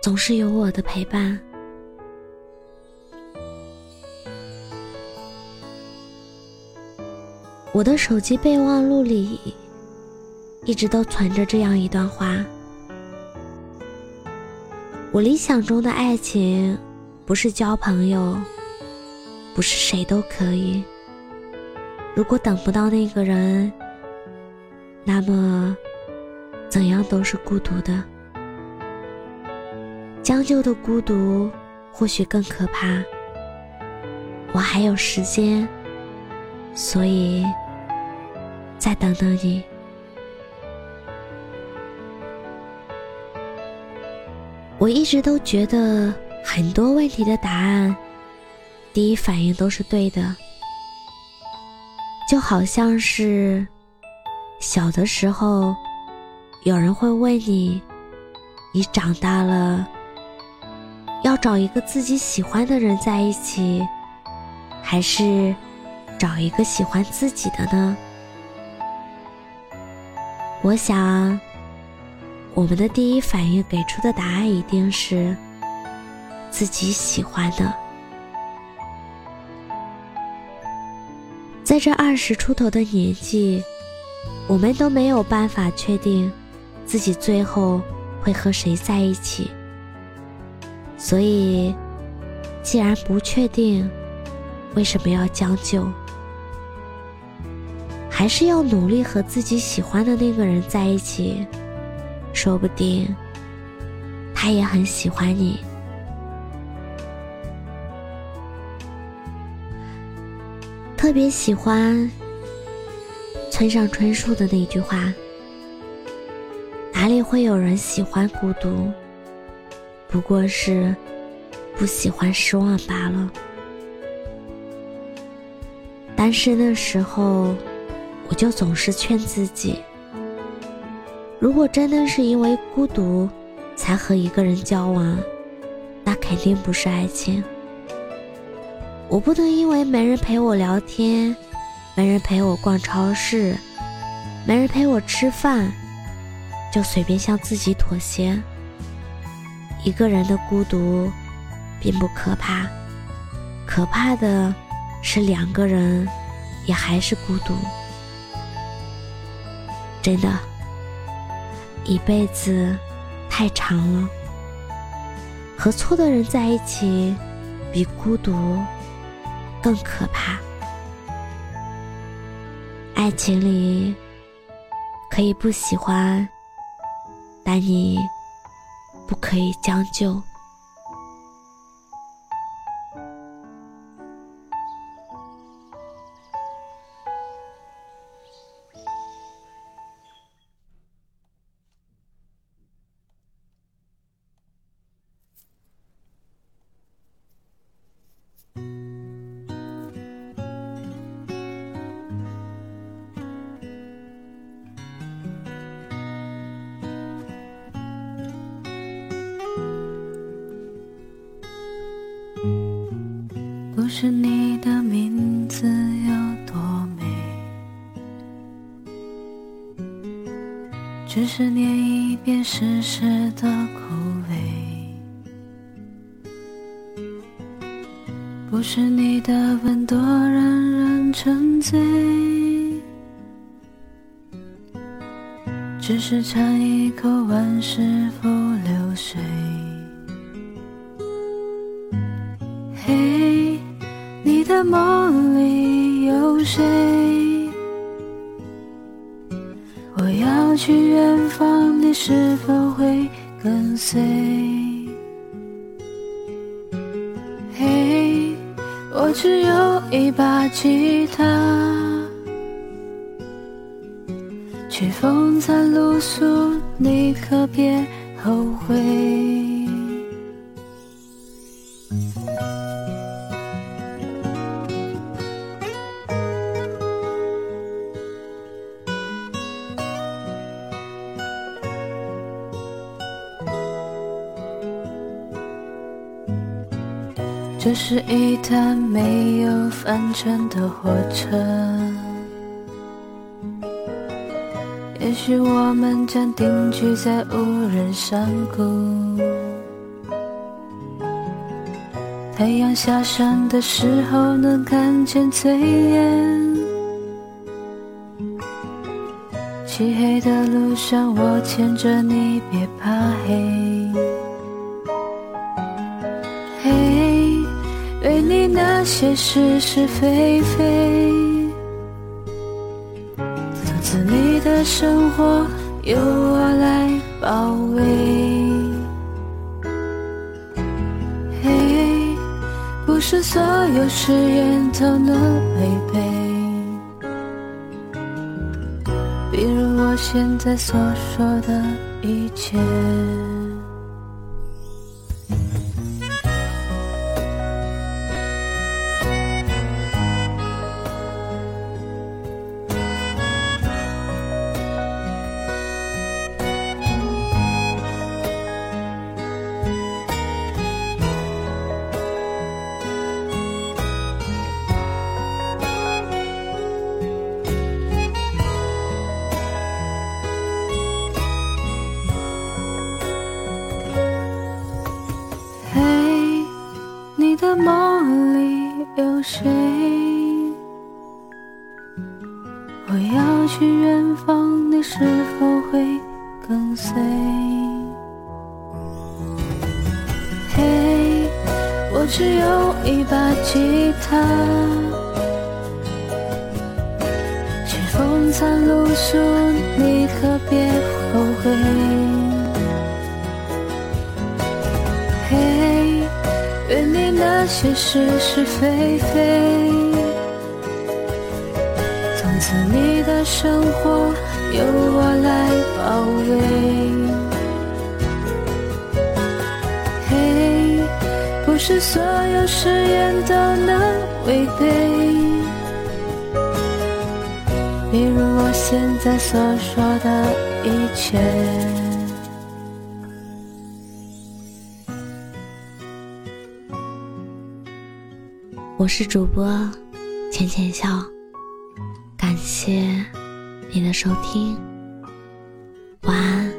总是有我的陪伴。我的手机备忘录里一直都存着这样一段话：我理想中的爱情，不是交朋友，不是谁都可以。如果等不到那个人，那么怎样都是孤独的。将就的孤独或许更可怕。我还有时间，所以再等等你。我一直都觉得很多问题的答案，第一反应都是对的，就好像是小的时候，有人会问你，你长大了。要找一个自己喜欢的人在一起，还是找一个喜欢自己的呢？我想，我们的第一反应给出的答案一定是自己喜欢的。在这二十出头的年纪，我们都没有办法确定自己最后会和谁在一起。所以，既然不确定，为什么要将就？还是要努力和自己喜欢的那个人在一起，说不定他也很喜欢你。特别喜欢村上春树的那句话：“哪里会有人喜欢孤独？”不过是不喜欢失望罢了。单身的时候，我就总是劝自己：如果真的是因为孤独才和一个人交往，那肯定不是爱情。我不能因为没人陪我聊天，没人陪我逛超市，没人陪我吃饭，就随便向自己妥协。一个人的孤独，并不可怕，可怕的是两个人也还是孤独。真的，一辈子太长了，和错的人在一起，比孤独更可怕。爱情里可以不喜欢，但你。可以将就。是你的名字有多美，只是念一遍世事的枯萎。不是你的吻多让人沉醉，只是尝一口万事不留梦里有谁？我要去远方，你是否会跟随？嘿，我只有一把吉他，曲风餐露宿，你可别后悔。这是一趟没有返程的火车，也许我们将定居在无人山谷。太阳下山的时候，能看见炊烟。漆黑的路上，我牵着你，别怕黑。那些是是非非，从此你的生活由我来包围。嘿，不是所有誓言都能违背，比如我现在所说的一切。的梦里有谁？我要去远方，你是否会跟随？嘿，我只有一把吉他，去风餐露宿，你可别后悔。那些是是非非，从此你的生活由我来包围。嘿，不是所有誓言都能违背，比如我现在所说的一切。我是主播浅浅笑，感谢你的收听，晚安。